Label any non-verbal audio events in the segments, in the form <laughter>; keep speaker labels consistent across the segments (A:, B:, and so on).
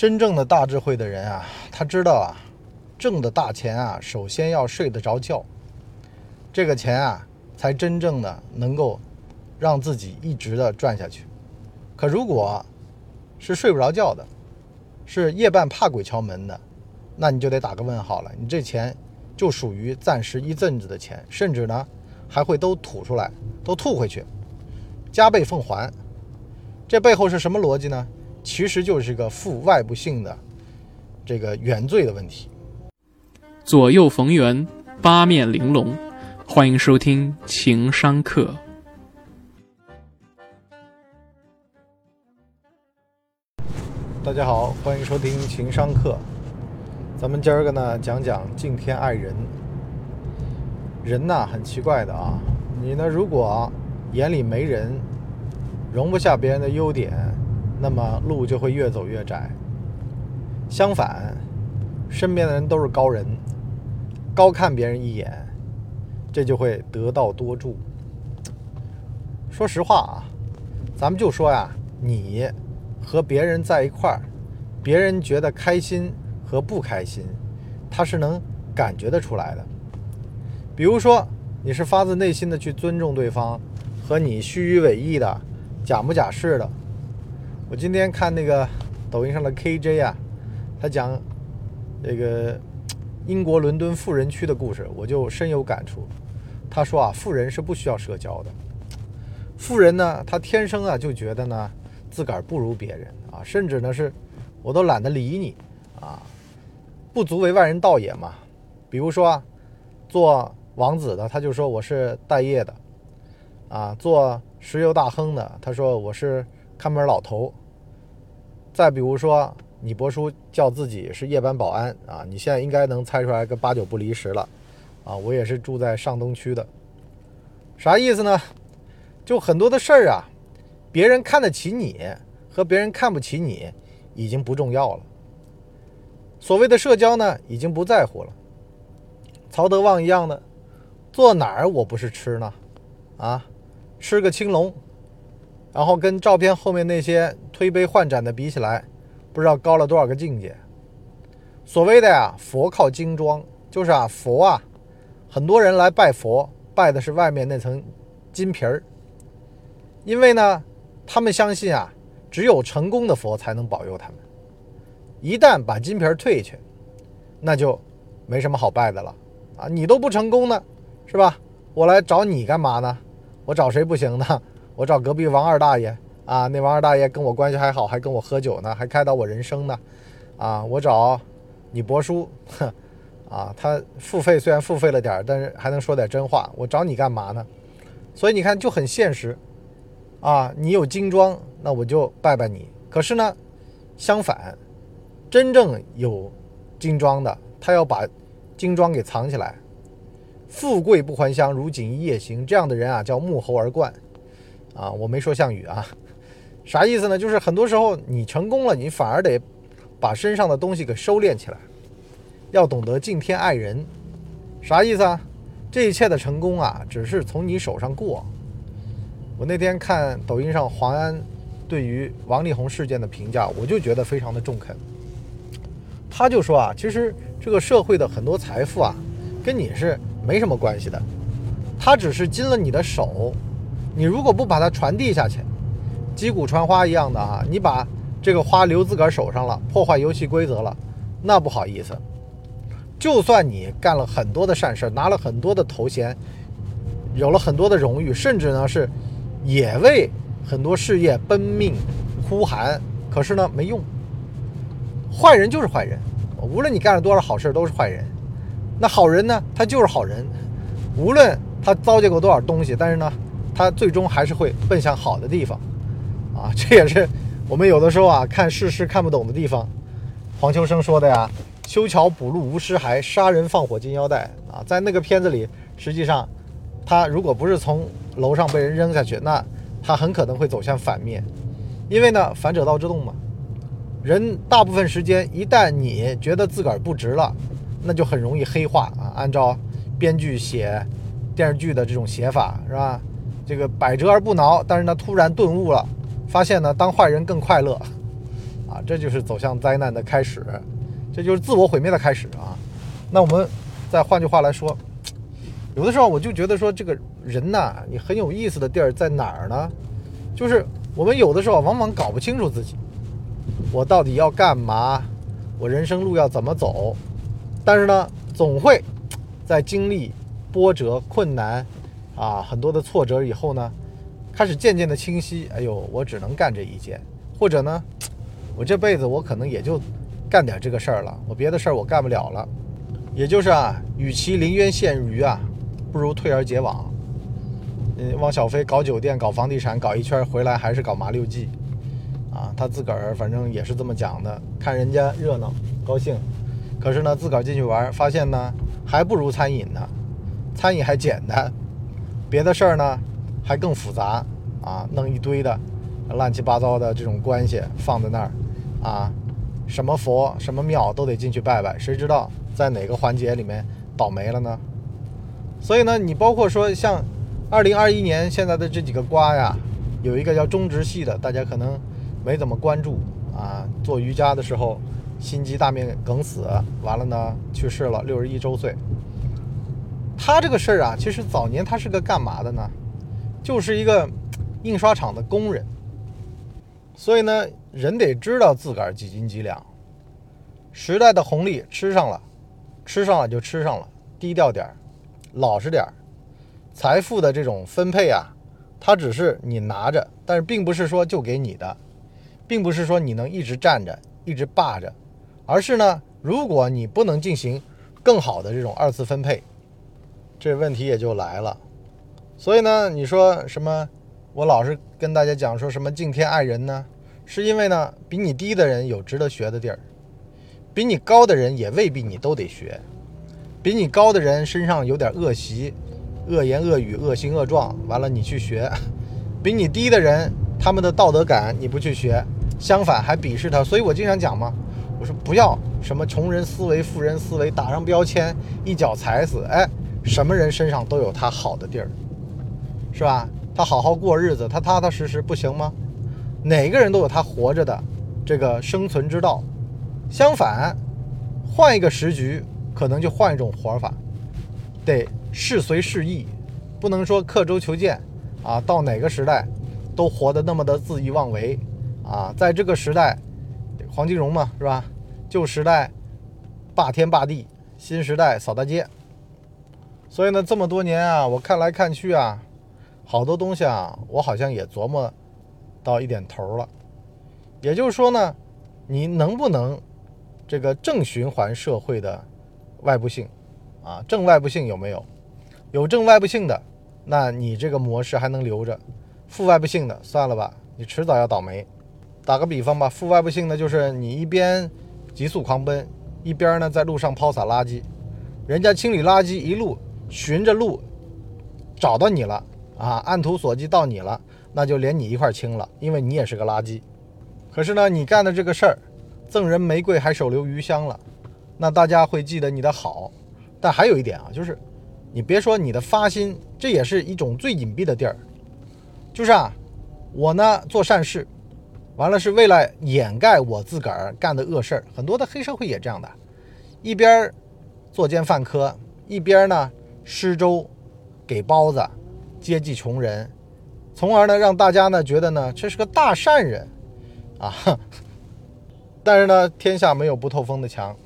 A: 真正的大智慧的人啊，他知道啊，挣的大钱啊，首先要睡得着觉，这个钱啊，才真正的能够让自己一直的赚下去。可如果是睡不着觉的，是夜半怕鬼敲门的，那你就得打个问号了。你这钱就属于暂时一阵子的钱，甚至呢还会都吐出来，都吐回去，加倍奉还。这背后是什么逻辑呢？其实就是个负外部性的这个原罪的问题。
B: 左右逢源，八面玲珑，欢迎收听情商课。
A: 大家好，欢迎收听情商课。咱们今儿个呢讲讲敬天爱人。人呐很奇怪的啊，你呢如果眼里没人，容不下别人的优点。那么路就会越走越窄。相反，身边的人都是高人，高看别人一眼，这就会得道多助。说实话啊，咱们就说呀，你和别人在一块儿，别人觉得开心和不开心，他是能感觉得出来的。比如说，你是发自内心的去尊重对方，和你虚与委蛇的、假模假式的。我今天看那个抖音上的 KJ 啊，他讲这个英国伦敦富人区的故事，我就深有感触。他说啊，富人是不需要社交的。富人呢，他天生啊就觉得呢自个儿不如别人啊，甚至呢是我都懒得理你啊，不足为外人道也嘛。比如说啊，做王子的他就说我是待业的啊，做石油大亨的他说我是看门老头。再比如说，你伯叔叫自己是夜班保安啊，你现在应该能猜出来个八九不离十了，啊，我也是住在上东区的，啥意思呢？就很多的事儿啊，别人看得起你和别人看不起你已经不重要了。所谓的社交呢，已经不在乎了。曹德旺一样的，坐哪儿我不是吃呢？啊，吃个青龙。然后跟照片后面那些推杯换盏的比起来，不知道高了多少个境界。所谓的呀，佛靠金装，就是啊，佛啊，很多人来拜佛，拜的是外面那层金皮儿。因为呢，他们相信啊，只有成功的佛才能保佑他们。一旦把金皮儿退去，那就没什么好拜的了啊！你都不成功呢，是吧？我来找你干嘛呢？我找谁不行呢？我找隔壁王二大爷啊，那王二大爷跟我关系还好，还跟我喝酒呢，还开导我人生呢。啊，我找你伯叔，啊，他付费虽然付费了点儿，但是还能说点真话。我找你干嘛呢？所以你看就很现实啊。你有金装，那我就拜拜你。可是呢，相反，真正有金装的，他要把金装给藏起来。富贵不还乡，如锦衣夜行。这样的人啊，叫沐猴而冠。啊，我没说项羽啊，啥意思呢？就是很多时候你成功了，你反而得把身上的东西给收敛起来，要懂得敬天爱人。啥意思啊？这一切的成功啊，只是从你手上过。我那天看抖音上黄安对于王力宏事件的评价，我就觉得非常的中肯。他就说啊，其实这个社会的很多财富啊，跟你是没什么关系的，他只是进了你的手。你如果不把它传递下去，击鼓传花一样的啊，你把这个花留自个儿手上了，破坏游戏规则了，那不好意思。就算你干了很多的善事，拿了很多的头衔，有了很多的荣誉，甚至呢是也为很多事业奔命呼喊，可是呢没用。坏人就是坏人，无论你干了多少好事都是坏人。那好人呢，他就是好人，无论他糟践过多少东西，但是呢。他最终还是会奔向好的地方，啊，<laughs> 这也是我们有的时候啊看世事看不懂的地方。黄秋生说的呀，“修桥补路无尸骸，杀人放火金腰带”啊，在那个片子里，实际上他如果不是从楼上被人扔下去，那他很可能会走向反面，因为呢，反者道之动嘛。人大部分时间，一旦你觉得自个儿不值了，那就很容易黑化啊。按照编剧写电视剧的这种写法，是吧？这个百折而不挠，但是呢，突然顿悟了，发现呢，当坏人更快乐，啊，这就是走向灾难的开始，这就是自我毁灭的开始啊。那我们再换句话来说，有的时候我就觉得说，这个人呐，你很有意思的地儿在哪儿呢？就是我们有的时候往往搞不清楚自己，我到底要干嘛，我人生路要怎么走，但是呢，总会在经历波折、困难啊很多的挫折以后呢。开始渐渐的清晰，哎呦，我只能干这一件，或者呢，我这辈子我可能也就干点这个事儿了，我别的事儿我干不了了。也就是啊，与其临渊羡鱼啊，不如退而结网。嗯，汪小菲搞酒店、搞房地产，搞一圈回来还是搞麻六记，啊，他自个儿反正也是这么讲的，看人家热闹高兴，可是呢，自个儿进去玩，发现呢还不如餐饮呢，餐饮还简单，别的事儿呢。还更复杂啊！弄一堆的乱七八糟的这种关系放在那儿啊，什么佛什么庙都得进去拜拜，谁知道在哪个环节里面倒霉了呢？所以呢，你包括说像二零二一年现在的这几个瓜呀，有一个叫中直系的，大家可能没怎么关注啊。做瑜伽的时候心肌大面梗死，完了呢去世了，六十一周岁。他这个事儿啊，其实早年他是个干嘛的呢？就是一个印刷厂的工人，所以呢，人得知道自个儿几斤几两。时代的红利吃上了，吃上了就吃上了，低调点儿，老实点儿。财富的这种分配啊，它只是你拿着，但是并不是说就给你的，并不是说你能一直站着、一直霸着，而是呢，如果你不能进行更好的这种二次分配，这问题也就来了。所以呢，你说什么？我老是跟大家讲说什么敬天爱人呢？是因为呢，比你低的人有值得学的地儿，比你高的人也未必你都得学。比你高的人身上有点恶习、恶言恶语、恶行恶状，完了你去学；比你低的人，他们的道德感你不去学，相反还鄙视他。所以我经常讲嘛，我说不要什么穷人思维、富人思维，打上标签，一脚踩死。哎，什么人身上都有他好的地儿。是吧？他好好过日子，他踏踏实实不行吗？哪个人都有他活着的这个生存之道。相反，换一个时局，可能就换一种活法，得事随事意，不能说刻舟求剑啊。到哪个时代，都活得那么的恣意妄为啊。在这个时代，黄金荣嘛，是吧？旧时代霸天霸地，新时代扫大街。所以呢，这么多年啊，我看来看去啊。好多东西啊，我好像也琢磨到一点头了。也就是说呢，你能不能这个正循环社会的外部性啊，正外部性有没有？有正外部性的，那你这个模式还能留着；负外部性的，算了吧，你迟早要倒霉。打个比方吧，负外部性的就是你一边急速狂奔，一边呢在路上抛洒垃圾，人家清理垃圾一路循着路找到你了。啊，按图索骥到你了，那就连你一块清了，因为你也是个垃圾。可是呢，你干的这个事儿，赠人玫瑰还手留余香了，那大家会记得你的好。但还有一点啊，就是你别说你的发心，这也是一种最隐蔽的地儿。就是啊，我呢做善事，完了是为了掩盖我自个儿干的恶事儿。很多的黑社会也这样的，一边作奸犯科，一边呢施粥给包子。接济穷人，从而呢让大家呢觉得呢这是个大善人，啊，但是呢天下没有不透风的墙，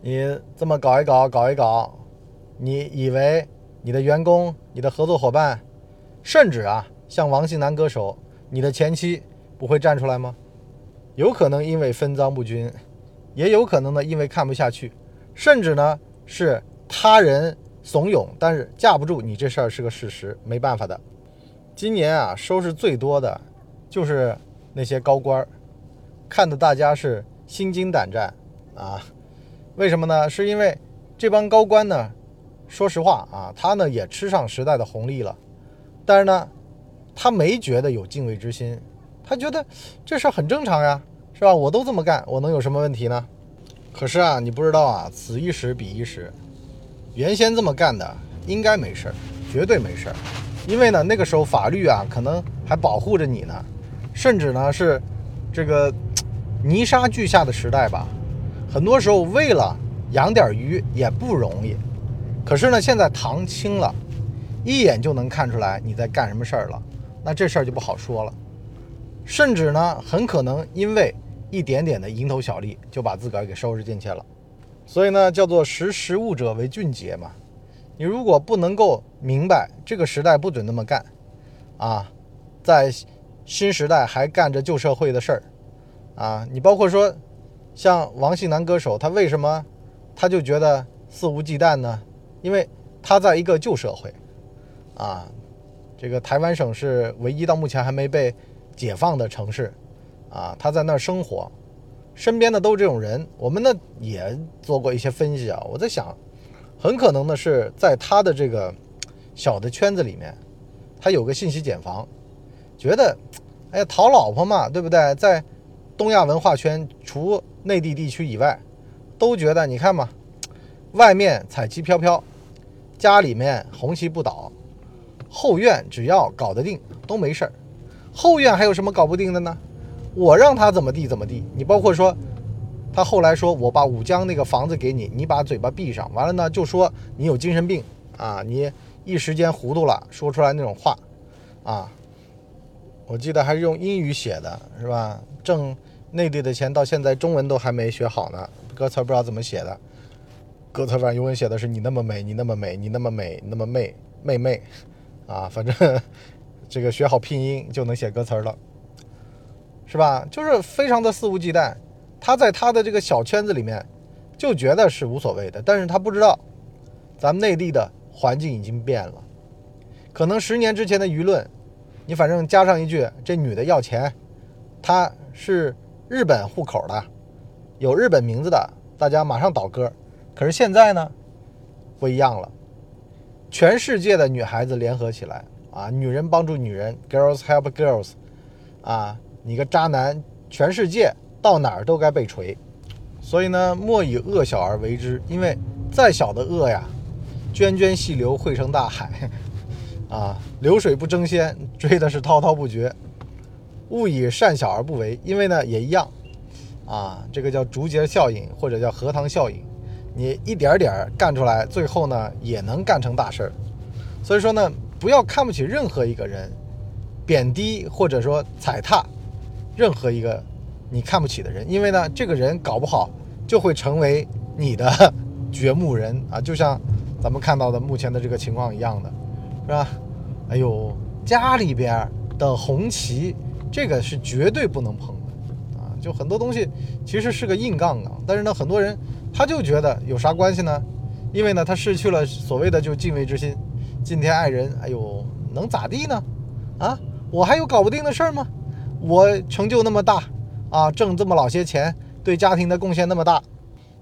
A: 你这么搞一搞搞一搞，你以为你的员工、你的合作伙伴，甚至啊像王姓男歌手，你的前妻不会站出来吗？有可能因为分赃不均，也有可能呢因为看不下去，甚至呢是他人。怂恿，但是架不住你这事儿是个事实，没办法的。今年啊，收视最多的就是那些高官，看的大家是心惊胆战啊。为什么呢？是因为这帮高官呢，说实话啊，他呢也吃上时代的红利了，但是呢，他没觉得有敬畏之心，他觉得这事儿很正常呀，是吧？我都这么干，我能有什么问题呢？可是啊，你不知道啊，此一时彼一时。原先这么干的应该没事儿，绝对没事儿，因为呢那个时候法律啊可能还保护着你呢，甚至呢是这个泥沙俱下的时代吧，很多时候为了养点鱼也不容易。可是呢，现在塘清了，一眼就能看出来你在干什么事儿了，那这事儿就不好说了。甚至呢，很可能因为一点点的蝇头小利，就把自个儿给收拾进去了。所以呢，叫做识时务者为俊杰嘛。你如果不能够明白这个时代不准那么干，啊，在新时代还干着旧社会的事儿，啊，你包括说像王姓男歌手，他为什么他就觉得肆无忌惮呢？因为他在一个旧社会，啊，这个台湾省是唯一到目前还没被解放的城市，啊，他在那儿生活，身边的都是这种人。我们呢也做过一些分析啊，我在想。很可能呢是在他的这个小的圈子里面，他有个信息茧房，觉得，哎呀讨老婆嘛，对不对？在东亚文化圈，除内地地区以外，都觉得你看嘛，外面彩旗飘飘，家里面红旗不倒，后院只要搞得定都没事儿。后院还有什么搞不定的呢？我让他怎么地怎么地。你包括说。他后来说：“我把武江那个房子给你，你把嘴巴闭上。完了呢，就说你有精神病啊，你一时间糊涂了，说出来那种话，啊，我记得还是用英语写的，是吧？挣内地的钱，到现在中文都还没学好呢，歌词不知道怎么写的。歌词上英文写的是你那么美，你那么美，你那么美，那么媚妹妹，啊，反正 <laughs> 这个学好拼音就能写歌词了，是吧？就是非常的肆无忌惮。”他在他的这个小圈子里面，就觉得是无所谓的，但是他不知道，咱们内地的环境已经变了，可能十年之前的舆论，你反正加上一句这女的要钱，她是日本户口的，有日本名字的，大家马上倒戈。可是现在呢，不一样了，全世界的女孩子联合起来啊，女人帮助女人，girls help girls，啊，你个渣男，全世界。到哪儿都该被锤，所以呢，莫以恶小而为之。因为再小的恶呀，涓涓细流汇成大海，<laughs> 啊，流水不争先，追的是滔滔不绝。勿以善小而不为，因为呢也一样，啊，这个叫竹节效应或者叫荷塘效应，你一点点干出来，最后呢也能干成大事儿。所以说呢，不要看不起任何一个人，贬低或者说踩踏任何一个。你看不起的人，因为呢，这个人搞不好就会成为你的 <laughs> 掘墓人啊，就像咱们看到的目前的这个情况一样的，是吧？哎呦，家里边的红旗，这个是绝对不能碰的啊！就很多东西其实是个硬杠杠，但是呢，很多人他就觉得有啥关系呢？因为呢，他失去了所谓的就敬畏之心，敬天爱人。哎呦，能咋地呢？啊，我还有搞不定的事儿吗？我成就那么大。啊，挣这么老些钱，对家庭的贡献那么大，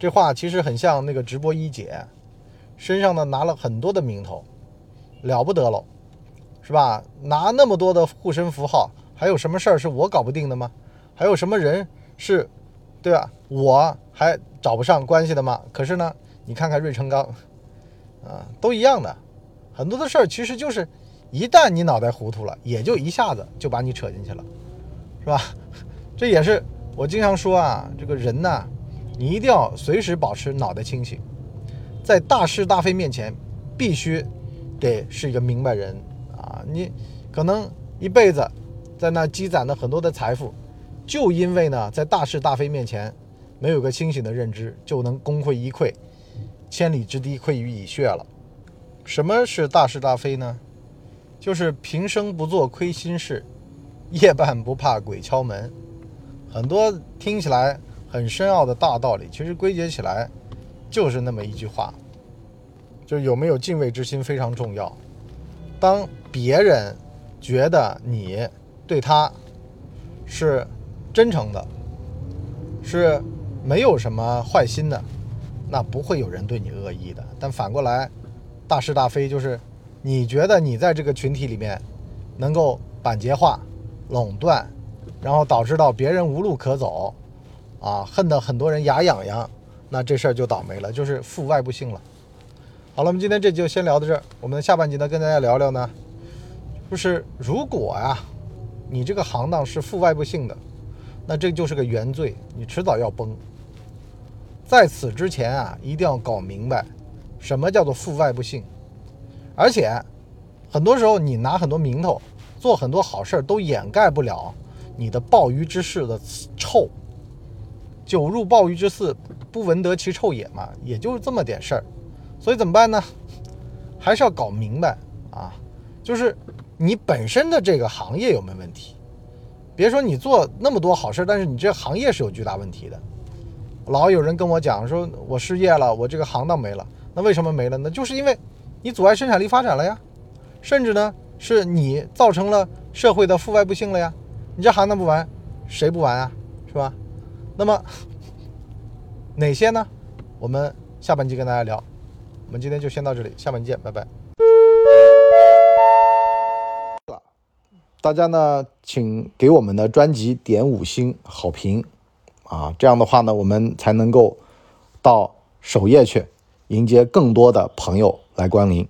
A: 这话其实很像那个直播一姐，身上呢拿了很多的名头，了不得喽，是吧？拿那么多的护身符号，还有什么事儿是我搞不定的吗？还有什么人是，对吧？我还找不上关系的吗？可是呢，你看看芮成钢，啊，都一样的，很多的事儿其实就是，一旦你脑袋糊涂了，也就一下子就把你扯进去了，是吧？这也是我经常说啊，这个人呐，你一定要随时保持脑袋清醒，在大是大非面前，必须得是一个明白人啊！你可能一辈子在那积攒了很多的财富，就因为呢，在大是大非面前没有个清醒的认知，就能功亏一篑，千里之堤溃于蚁穴了。什么是大是大非呢？就是平生不做亏心事，夜半不怕鬼敲门。很多听起来很深奥的大道理，其实归结起来就是那么一句话，就是有没有敬畏之心非常重要。当别人觉得你对他是真诚的，是没有什么坏心的，那不会有人对你恶意的。但反过来，大是大非就是你觉得你在这个群体里面能够板结化、垄断。然后导致到别人无路可走，啊，恨得很多人牙痒痒，那这事儿就倒霉了，就是负外部性了。好了，我们今天这就先聊到这儿。我们下半集呢，跟大家聊聊呢，就是如果呀，你这个行当是负外部性的，那这就是个原罪，你迟早要崩。在此之前啊，一定要搞明白，什么叫做负外部性。而且，很多时候你拿很多名头，做很多好事儿，都掩盖不了你的鲍鱼之肆的臭。久入鲍鱼之肆，不闻得其臭也嘛，也就是这么点事儿。所以怎么办呢？还是要搞明白啊，就是你本身的这个行业有没有问题？别说你做那么多好事儿，但是你这行业是有巨大问题的。老有人跟我讲说，我失业了，我这个行当没了。那为什么没了呢？就是因为你阻碍生产力发展了呀，甚至呢是你造成了社会的负外部性了呀。你这行当不完，谁不完啊？是吧？那么哪些呢？我们下半集跟大家聊。我们今天就先到这里，下半见，拜拜。大家呢，请给我们的专辑点五星好评啊，这样的话呢，我们才能够到首页去迎接更多的朋友来光临。